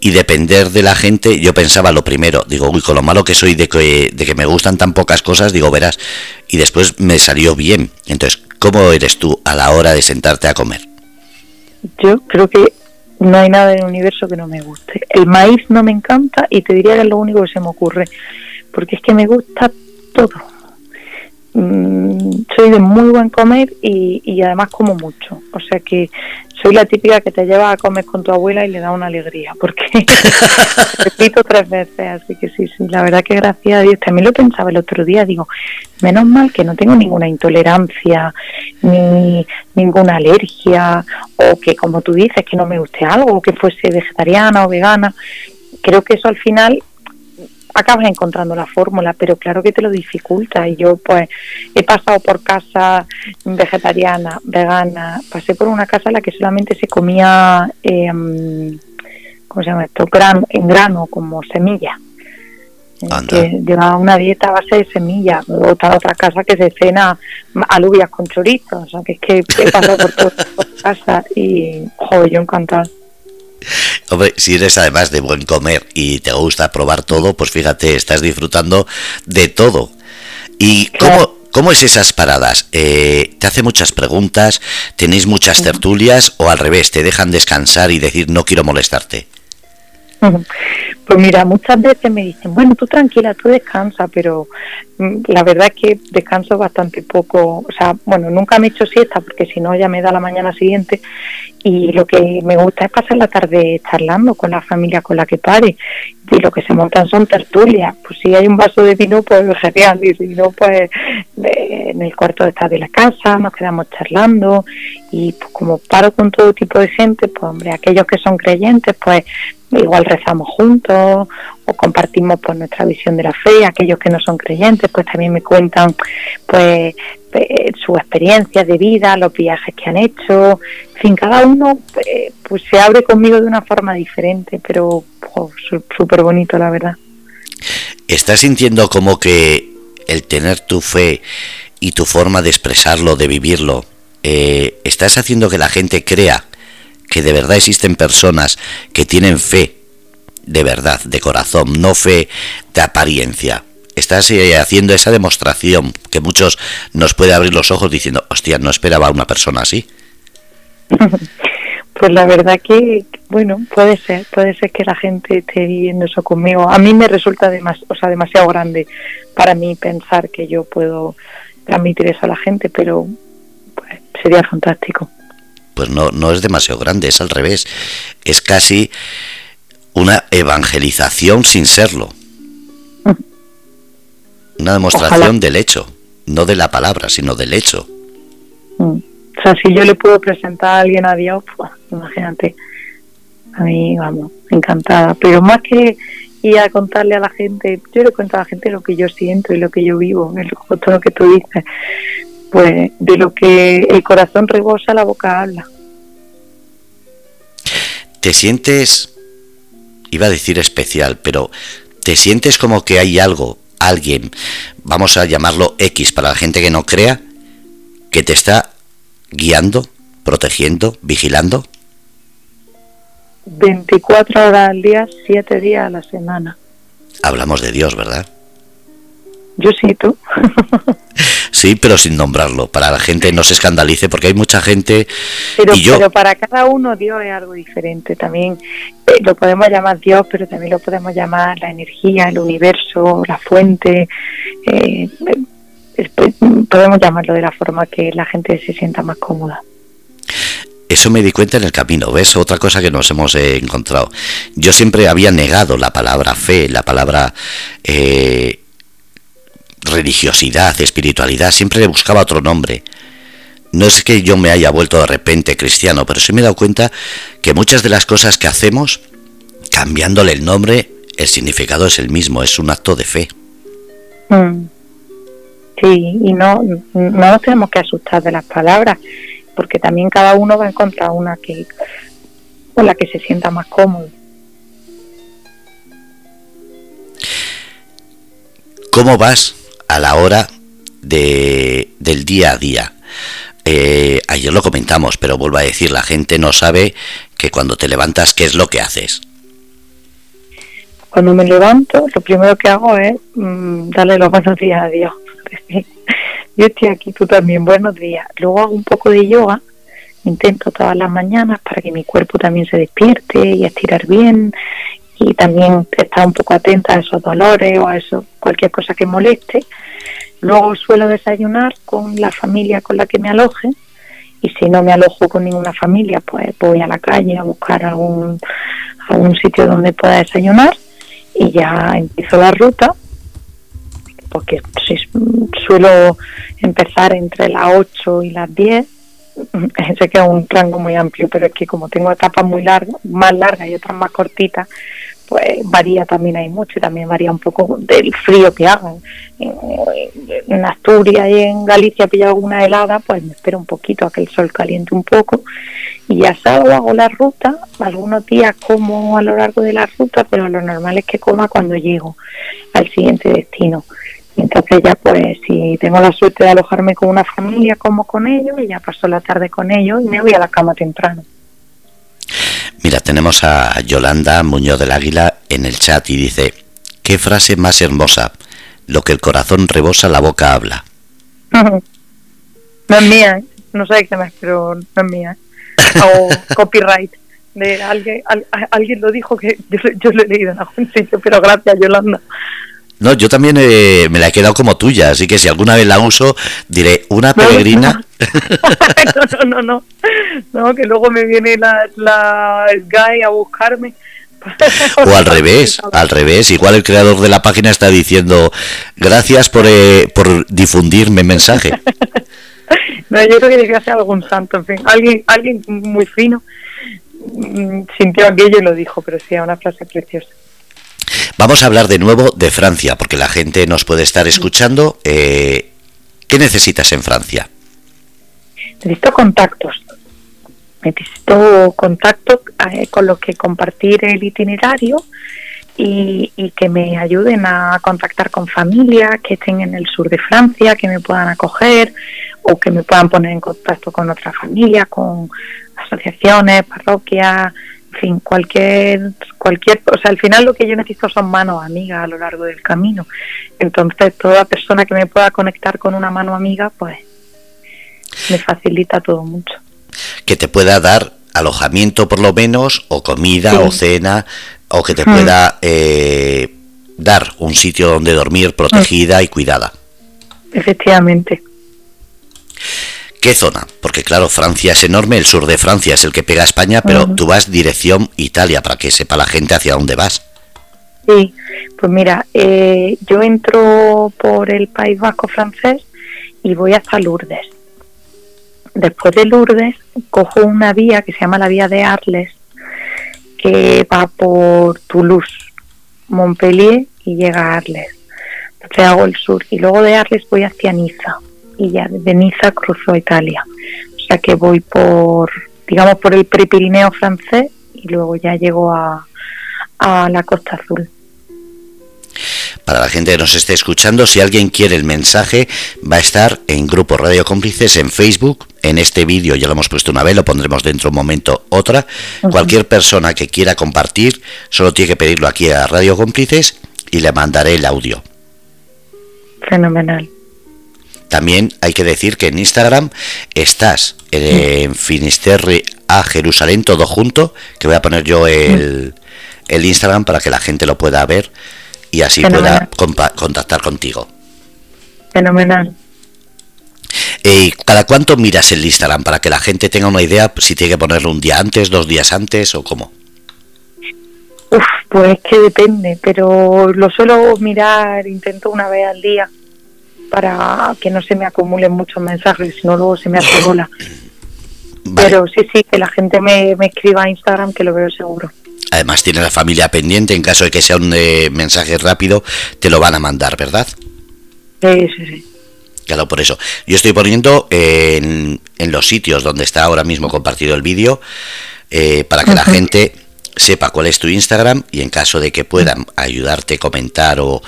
y depender de la gente, yo pensaba lo primero, digo, uy, con lo malo que soy de que, de que me gustan tan pocas cosas, digo, verás, y después me salió bien. Entonces, ¿cómo eres tú a la hora de sentarte a comer? Yo creo que no hay nada en el universo que no me guste. El maíz no me encanta y te diría que es lo único que se me ocurre, porque es que me gusta todo Mm, soy de muy buen comer y, y, además como mucho. O sea que soy la típica que te lleva a comer con tu abuela y le da una alegría, porque repito tres veces, así que sí, sí, la verdad que gracias a Dios, también lo pensaba el otro día, digo, menos mal que no tengo ninguna intolerancia, ni ninguna alergia, o que como tú dices, que no me guste algo, o que fuese vegetariana o vegana, creo que eso al final acabas encontrando la fórmula, pero claro que te lo dificulta. Y yo, pues, he pasado por casa vegetariana, vegana, pasé por una casa en la que solamente se comía, eh, ¿cómo se llama esto? Gran, en grano, como semilla. que lleva una dieta a base de semillas, otra otra casa que se cena alubias con chorizo, o sea que es que he pasado por toda casa y joder, yo encantada. Hombre, si eres además de buen comer y te gusta probar todo, pues fíjate, estás disfrutando de todo. ¿Y cómo, cómo es esas paradas? Eh, ¿Te hace muchas preguntas? ¿Tenéis muchas tertulias o al revés, te dejan descansar y decir no quiero molestarte? Pues mira, muchas veces me dicen, bueno, tú tranquila, tú descansa, pero mm, la verdad es que descanso bastante poco. O sea, bueno, nunca me he hecho siesta porque si no ya me da la mañana siguiente. Y lo que me gusta es pasar la tarde charlando con la familia con la que pare. Y lo que se montan son tertulias. Pues si hay un vaso de vino, pues genial. Y si no, pues en el cuarto de estar de la casa nos quedamos charlando. Y pues como paro con todo tipo de gente, pues hombre, aquellos que son creyentes, pues igual rezamos juntos o compartimos pues nuestra visión de la fe, aquellos que no son creyentes pues también me cuentan pues eh, su experiencia de vida, los viajes que han hecho, en fin, cada uno eh, pues se abre conmigo de una forma diferente, pero súper bonito la verdad. ¿Estás sintiendo como que el tener tu fe y tu forma de expresarlo, de vivirlo, eh, estás haciendo que la gente crea que de verdad existen personas que tienen fe de verdad, de corazón, no fe de apariencia. Estás eh, haciendo esa demostración que muchos nos puede abrir los ojos diciendo, hostia, no esperaba a una persona así. Pues la verdad que, bueno, puede ser, puede ser que la gente esté viendo eso conmigo. A mí me resulta o sea, demasiado grande para mí pensar que yo puedo transmitir eso a la gente, pero pues, sería fantástico pues no, no es demasiado grande, es al revés. Es casi una evangelización sin serlo. Una demostración del hecho, no de la palabra, sino del hecho. Mm. O sea, si yo le puedo presentar a alguien a Dios, pues imagínate. A mí, vamos, encantada. Pero más que ir a contarle a la gente, yo le cuento a la gente lo que yo siento y lo que yo vivo, todo lo que tú dices pues de lo que el corazón rebosa, la boca habla. ¿Te sientes, iba a decir especial, pero te sientes como que hay algo, alguien, vamos a llamarlo X para la gente que no crea, que te está guiando, protegiendo, vigilando? 24 horas al día, 7 días a la semana. Hablamos de Dios, ¿verdad? Yo sí, tú. sí, pero sin nombrarlo, para la gente no se escandalice, porque hay mucha gente. Pero, y yo... pero para cada uno Dios es algo diferente. También eh, lo podemos llamar Dios, pero también lo podemos llamar la energía, el universo, la fuente. Eh, eh, podemos llamarlo de la forma que la gente se sienta más cómoda. Eso me di cuenta en el camino, ¿ves? Otra cosa que nos hemos encontrado. Yo siempre había negado la palabra fe, la palabra eh, religiosidad, espiritualidad, siempre le buscaba otro nombre. No es que yo me haya vuelto de repente cristiano, pero sí me he dado cuenta que muchas de las cosas que hacemos, cambiándole el nombre, el significado es el mismo, es un acto de fe. Mm. Sí, y no, no nos tenemos que asustar de las palabras, porque también cada uno va a encontrar una que con la que se sienta más cómodo. ¿Cómo vas a la hora de, del día a día. Eh, ayer lo comentamos, pero vuelvo a decir, la gente no sabe que cuando te levantas, ¿qué es lo que haces? Cuando me levanto, lo primero que hago es mm, darle los buenos días a Dios. Yo estoy aquí, tú también, buenos días. Luego hago un poco de yoga, intento todas las mañanas para que mi cuerpo también se despierte y estirar bien y también estar un poco atenta a esos dolores o a eso, cualquier cosa que moleste. Luego suelo desayunar con la familia con la que me aloje y si no me alojo con ninguna familia, pues voy a la calle a buscar algún, algún sitio donde pueda desayunar y ya empiezo la ruta porque suelo empezar entre las 8 y las 10 sé que es un rango muy amplio, pero es que como tengo etapas muy largas, más largas y otras más cortitas, pues varía también hay mucho y también varía un poco del frío que haga. En, Asturias y en Galicia pilla alguna helada, pues me espero un poquito a que el sol caliente un poco y ya salgo, hago la ruta, algunos días como a lo largo de la ruta, pero lo normal es que coma cuando llego al siguiente destino. Entonces ya pues si tengo la suerte de alojarme con una familia, como con ellos y ya paso la tarde con ellos y me voy a la cama temprano. Mira, tenemos a Yolanda Muñoz del Águila en el chat y dice, qué frase más hermosa, lo que el corazón rebosa, la boca habla. no es mía, no sé qué más, pero no es mía. O copyright. De alguien, alguien lo dijo que yo, lo he leído en algún sitio, pero gracias Yolanda. No, yo también eh, me la he quedado como tuya, así que si alguna vez la uso, diré una peregrina. No, no, no, no, que luego me viene la, la guy a buscarme. O al revés, al revés. Igual el creador de la página está diciendo gracias por, eh, por difundirme mensaje. No, yo creo que debía ser algún santo, en fin, alguien, alguien muy fino mm, sintió aquello y lo dijo, pero sí, una frase preciosa. Vamos a hablar de nuevo de Francia, porque la gente nos puede estar escuchando. Eh, ¿Qué necesitas en Francia? Necesito contactos. Necesito contacto eh, con los que compartir el itinerario y, y, que me ayuden a contactar con familias que estén en el sur de Francia, que me puedan acoger o que me puedan poner en contacto con otras familias, con asociaciones, parroquias, fin, cualquier, cualquier, o sea, al final lo que yo necesito son manos amigas a lo largo del camino. Entonces, toda persona que me pueda conectar con una mano amiga, pues me facilita todo mucho. Que te pueda dar alojamiento por lo menos, o comida, o cena, o que te pueda eh, dar un sitio donde dormir protegida y cuidada. Efectivamente. ¿Qué zona? Porque claro, Francia es enorme, el sur de Francia es el que pega a España, pero tú vas dirección Italia para que sepa la gente hacia dónde vas. Sí, pues mira, eh, yo entro por el País Vasco francés y voy hasta Lourdes. Después de Lourdes cojo una vía que se llama la vía de Arles, que va por Toulouse, Montpellier y llega a Arles. Entonces hago el sur y luego de Arles voy hacia Niza y ya desde Niza cruzo a Italia. O sea que voy por, digamos, por el Prepirineo francés y luego ya llego a, a la Costa Azul. Para la gente que nos esté escuchando, si alguien quiere el mensaje, va a estar en Grupo Radio Cómplices en Facebook. En este vídeo ya lo hemos puesto una vez, lo pondremos dentro un momento otra. Cualquier persona que quiera compartir, solo tiene que pedirlo aquí a Radio Cómplices y le mandaré el audio. Fenomenal. También hay que decir que en Instagram estás en Finisterre a Jerusalén todo junto, que voy a poner yo el, el Instagram para que la gente lo pueda ver y así pueda contactar contigo. Fenomenal. Eh, ¿Y cada cuánto miras el Instagram para que la gente tenga una idea si tiene que ponerlo un día antes, dos días antes o cómo? Uf, pues que depende, pero lo suelo mirar, intento una vez al día para que no se me acumulen muchos mensajes, si no luego se me hace bola. Pero sí, sí, que la gente me, me escriba a Instagram, que lo veo seguro. Además tiene la familia pendiente, en caso de que sea un eh, mensaje rápido, te lo van a mandar, ¿verdad? Sí, sí, sí. Claro, por eso. Yo estoy poniendo en, en los sitios donde está ahora mismo compartido el vídeo, eh, para que la gente sepa cuál es tu Instagram y en caso de que puedan ayudarte, comentar o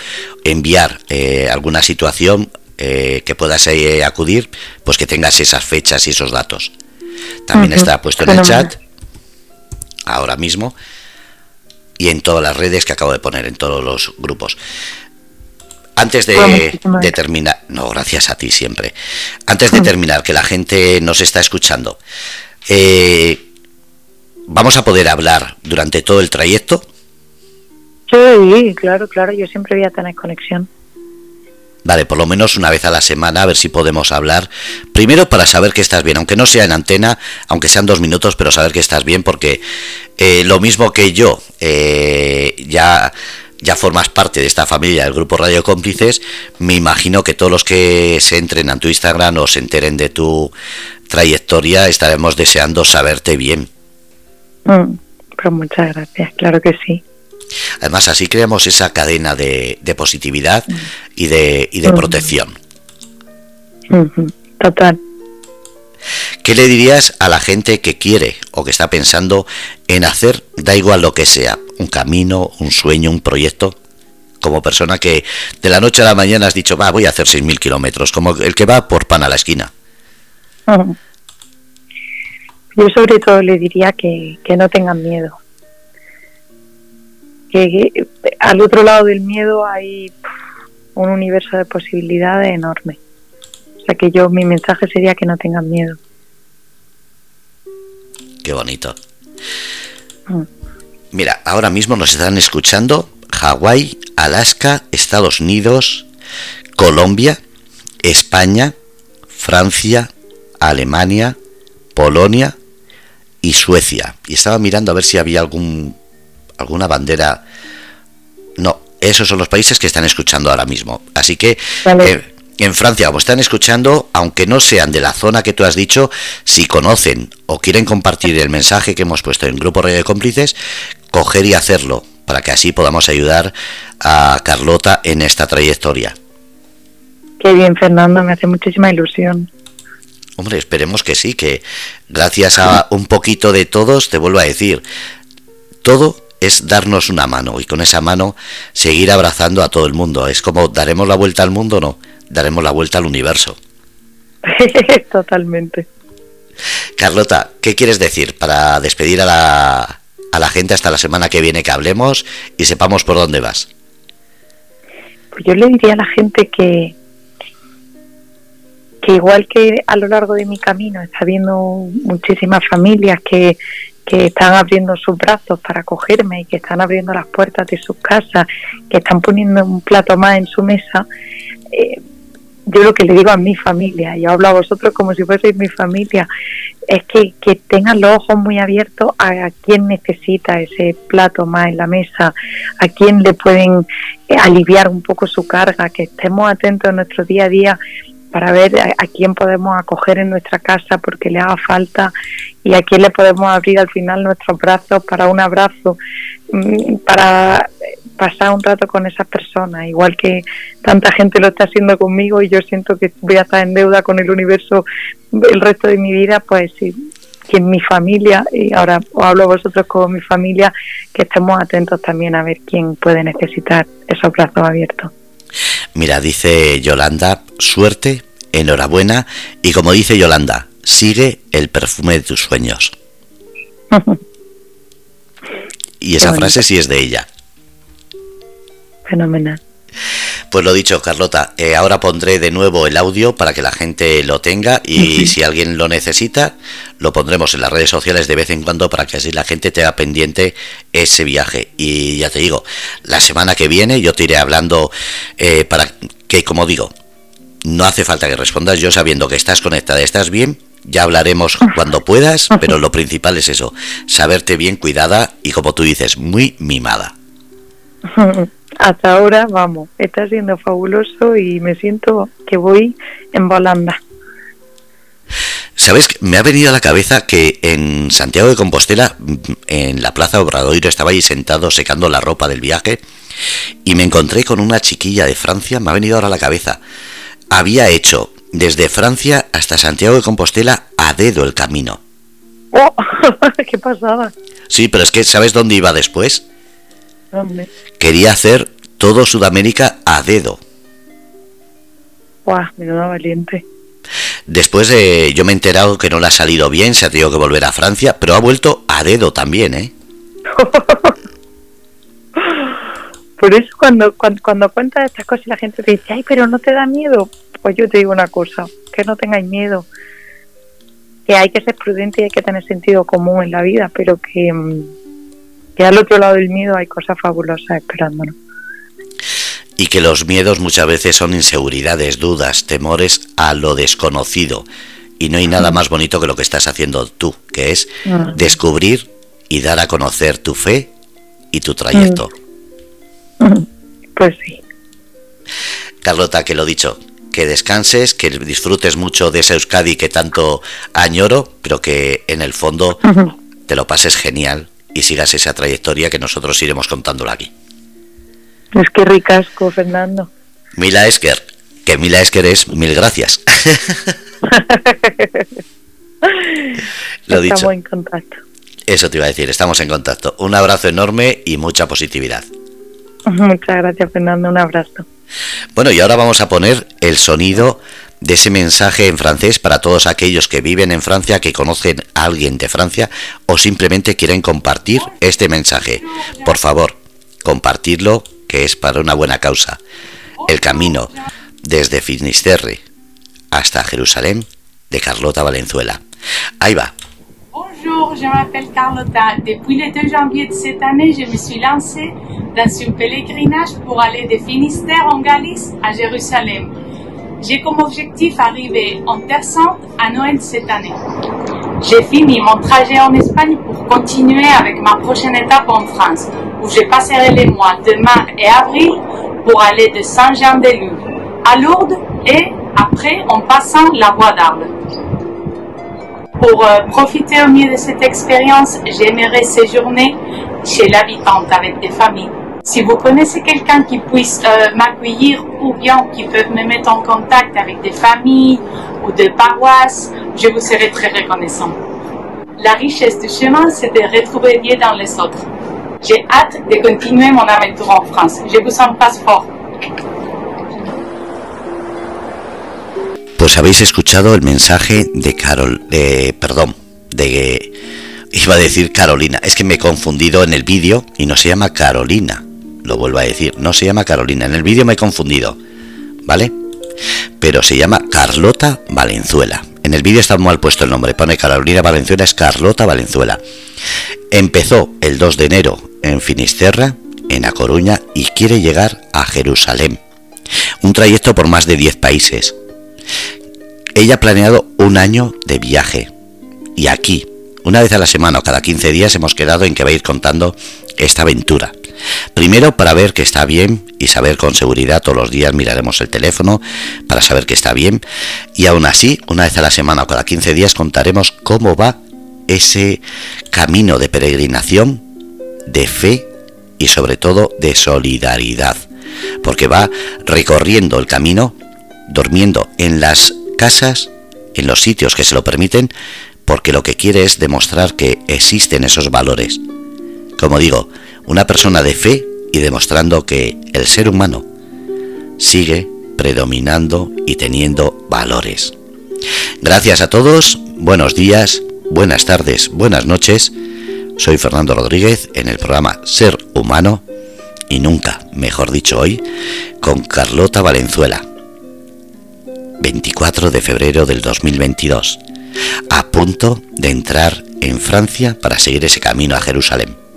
enviar eh, alguna situación que puedas acudir, pues que tengas esas fechas y esos datos. También está puesto en el chat ahora mismo y en todas las redes que acabo de poner, en todos los grupos. Antes de, terminar, no, gracias a ti siempre. Antes de terminar, que la gente nos está escuchando, eh, ¿vamos a poder hablar durante todo el trayecto? Sí, claro, claro, yo siempre voy a tener conexión. Vale, por lo menos una vez a la semana, a ver si podemos hablar. Primero para saber que estás bien, aunque no sea en antena, aunque sean dos minutos, pero saber que estás bien, porque eh, lo mismo que yo, eh, ya, ya formas parte de esta familia del grupo Radio Cómplices, me imagino que todos los que se entren a tu Instagram o se enteren de tu trayectoria, estaremos deseando saberte bien. Mm, pero muchas gracias, claro que sí. Además, así creamos esa cadena de, positividad y de, y de protección. Total. ¿Qué le dirías a la gente que quiere o que está pensando en hacer, da igual lo que sea, un camino, un sueño, un proyecto? Como persona que de la noche a la mañana has dicho, va, voy a hacer 6.000 kilómetros, como el que va por pan a la esquina. Yo sobre todo le diría que, no tengan miedo. Que, al otro lado del miedo hay un universo de posibilidades enorme. O sea que yo mi mensaje sería que no tengan miedo. Qué bonito. Mm. Mira, ahora mismo nos están escuchando Hawái, Alaska, Estados Unidos, Colombia, España, Francia, Alemania, Polonia y Suecia. Y estaba mirando a ver si había algún alguna bandera. No, esos son los países que están escuchando ahora mismo. Así que eh, en Francia, como están escuchando, aunque no sean de la zona que tú has dicho, si conocen o quieren compartir el mensaje que hemos puesto en Grupo Radio de Cómplices, coger y hacerlo para que así podamos ayudar a Carlota en esta trayectoria. Qué bien, Fernando, me hace muchísima ilusión. Hombre, esperemos que sí, que gracias a un poquito de todos, te vuelvo a decir, todo es darnos una mano y con esa mano seguir abrazando a todo el mundo. Es como daremos la vuelta al mundo, no daremos la vuelta al universo. Totalmente. Carlota, ¿qué quieres decir para despedir a la, a la gente hasta la semana que viene que hablemos y sepamos por dónde vas? Pues yo le diría a la gente que, que igual que a lo largo de mi camino está viendo muchísimas familias que, que están abriendo sus brazos para acogerme y que están abriendo las puertas de sus casas, que están poniendo un plato más en su mesa, eh, yo lo que le digo a mi familia, yo hablo a vosotros como si fueseis mi familia, es que, que tengan los ojos muy abiertos a, quien necesita ese plato más en la mesa, a quien le pueden eh, aliviar un poco su carga, que estemos atentos en nuestro día a día para ver a, a, quién podemos acoger en nuestra casa porque le haga falta y a quién le podemos abrir al final nuestros brazos para un abrazo, mm, para pasar un rato con esas personas, igual que tanta gente lo está haciendo conmigo y yo siento que voy a estar en deuda con el universo el resto de mi vida, pues sí, que en mi familia, y ahora os hablo a vosotros como mi familia, que estemos atentos también a ver quién puede necesitar esos brazos abiertos. Mira, dice Yolanda, suerte, enhorabuena, y como dice Yolanda, sigue el perfume de tus sueños. y esa frase sí es de ella fenomenal. Pues lo dicho, Carlota, eh, ahora pondré de nuevo el audio para que la gente lo tenga y si alguien lo necesita, lo pondremos en las redes sociales de vez en cuando para que así la gente tenga pendiente ese viaje. Y ya te digo, la semana que viene yo te iré hablando eh, para que, como digo, no hace falta que respondas, yo sabiendo que estás conectada, estás bien, ya hablaremos cuando puedas, pero lo principal es eso, saberte bien cuidada y como tú dices, muy mimada. hasta ahora, vamos, está siendo fabuloso y me siento que voy en volanda. ¿Sabes? Me ha venido a la cabeza que en Santiago de Compostela, en la Plaza Obradoiro, estaba ahí sentado secando la ropa del viaje y me encontré con una chiquilla de Francia, me ha venido ahora a la cabeza. Había hecho desde Francia hasta Santiago de Compostela a dedo el camino. ¡Oh! ¡Qué pasada! Sí, pero es que ¿sabes dónde iba después? Quería hacer todo Sudamérica a dedo. Guau, da valiente. Después de, yo me he enterado que no le ha salido bien, se ha tenido que volver a Francia, pero ha vuelto a dedo también, ¿eh? Por eso cuando, cuando, cuando cuentas estas cosas la gente te dice, ay, pero no te da miedo. Pues yo te digo una cosa, que no tengáis miedo. Que hay que ser prudente y hay que tener sentido común en la vida, pero que, mm, que al otro lado del miedo hay cosas fabulosas esperándonos. Y que los miedos muchas veces son inseguridades, dudas, temores a lo desconocido. Y no hay nada más bonito que lo que estás haciendo tú, que es descubrir y dar a conocer tu fe y tu trayecto. Pues sí. Carlota, que lo dicho, que descanses, que disfrutes mucho de ese Euskadi que tanto añoro, pero que en el fondo te lo pases genial y sigas esa trayectoria que nosotros iremos contándola aquí. Es que ricasco, Fernando. Mila Esker, que Mila Esker es mil gracias. Lo dicho. Estamos en contacto. Eso te iba a decir, estamos en contacto. Un abrazo enorme y mucha positividad. Muchas gracias, Fernando. Un abrazo. Bueno, y ahora vamos a poner el sonido de ese mensaje en francés para todos aquellos que viven en Francia, que conocen a alguien de Francia o simplemente quieren compartir este mensaje. Por favor, compartirlo, que es para una buena causa. El camino desde Finisterre hasta Jerusalén de Carlota Valenzuela. Ahí va. Bonjour, je m'appelle Carlota. Depuis le 2 janvier de cette année, je me suis lancée dans un pèlerinage pour aller de Finistère en Galice à Jérusalem. J'ai comme objectif arriver en Terre Sainte à Noël cette année. J'ai fini mon trajet en Espagne pour continuer avec ma prochaine étape en France, où je passerai les mois de mars et avril pour aller de Saint-Jean-de-Luz à Lourdes et après en passant la voie d'Arles. Pour euh, profiter au mieux de cette expérience, j'aimerais séjourner chez l'habitante avec des familles si vous connaissez quelqu'un qui puisse euh, m'accueillir ou bien qui peut me mettre en contact avec des familles ou des paroisses, je vous serai très reconnaissant. La richesse du chemin, c'est de retrouver Dieu dans les autres. J'ai hâte de continuer mon aventure en France. Je vous embrasse fort. Pues habéis escuchado el mensaje de Carol, de, perdón, de, iba a decir Carolina, es que me he confundido en el vídeo y no se llama Carolina, lo vuelvo a decir, no se llama Carolina, en el vídeo me he confundido, ¿vale? Pero se llama Carlota Valenzuela. En el vídeo está mal puesto el nombre, pone Carolina Valenzuela, es Carlota Valenzuela. Empezó el 2 de enero en Finisterra, en A Coruña, y quiere llegar a Jerusalén. Un trayecto por más de 10 países. Ella ha planeado un año de viaje. Y aquí, una vez a la semana o cada 15 días, hemos quedado en que va a ir contando esta aventura. Primero para ver que está bien y saber con seguridad, todos los días miraremos el teléfono para saber que está bien y aún así, una vez a la semana o cada 15 días contaremos cómo va ese camino de peregrinación, de fe y sobre todo de solidaridad, porque va recorriendo el camino, durmiendo en las casas, en los sitios que se lo permiten, porque lo que quiere es demostrar que existen esos valores. Como digo, una persona de fe y demostrando que el ser humano sigue predominando y teniendo valores. Gracias a todos, buenos días, buenas tardes, buenas noches. Soy Fernando Rodríguez en el programa Ser Humano y nunca, mejor dicho hoy, con Carlota Valenzuela. 24 de febrero del 2022, a punto de entrar en Francia para seguir ese camino a Jerusalén.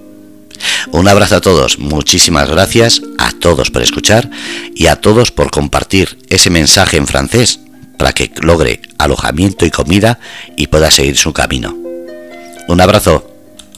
Un abrazo a todos, muchísimas gracias a todos por escuchar y a todos por compartir ese mensaje en francés para que logre alojamiento y comida y pueda seguir su camino. Un abrazo.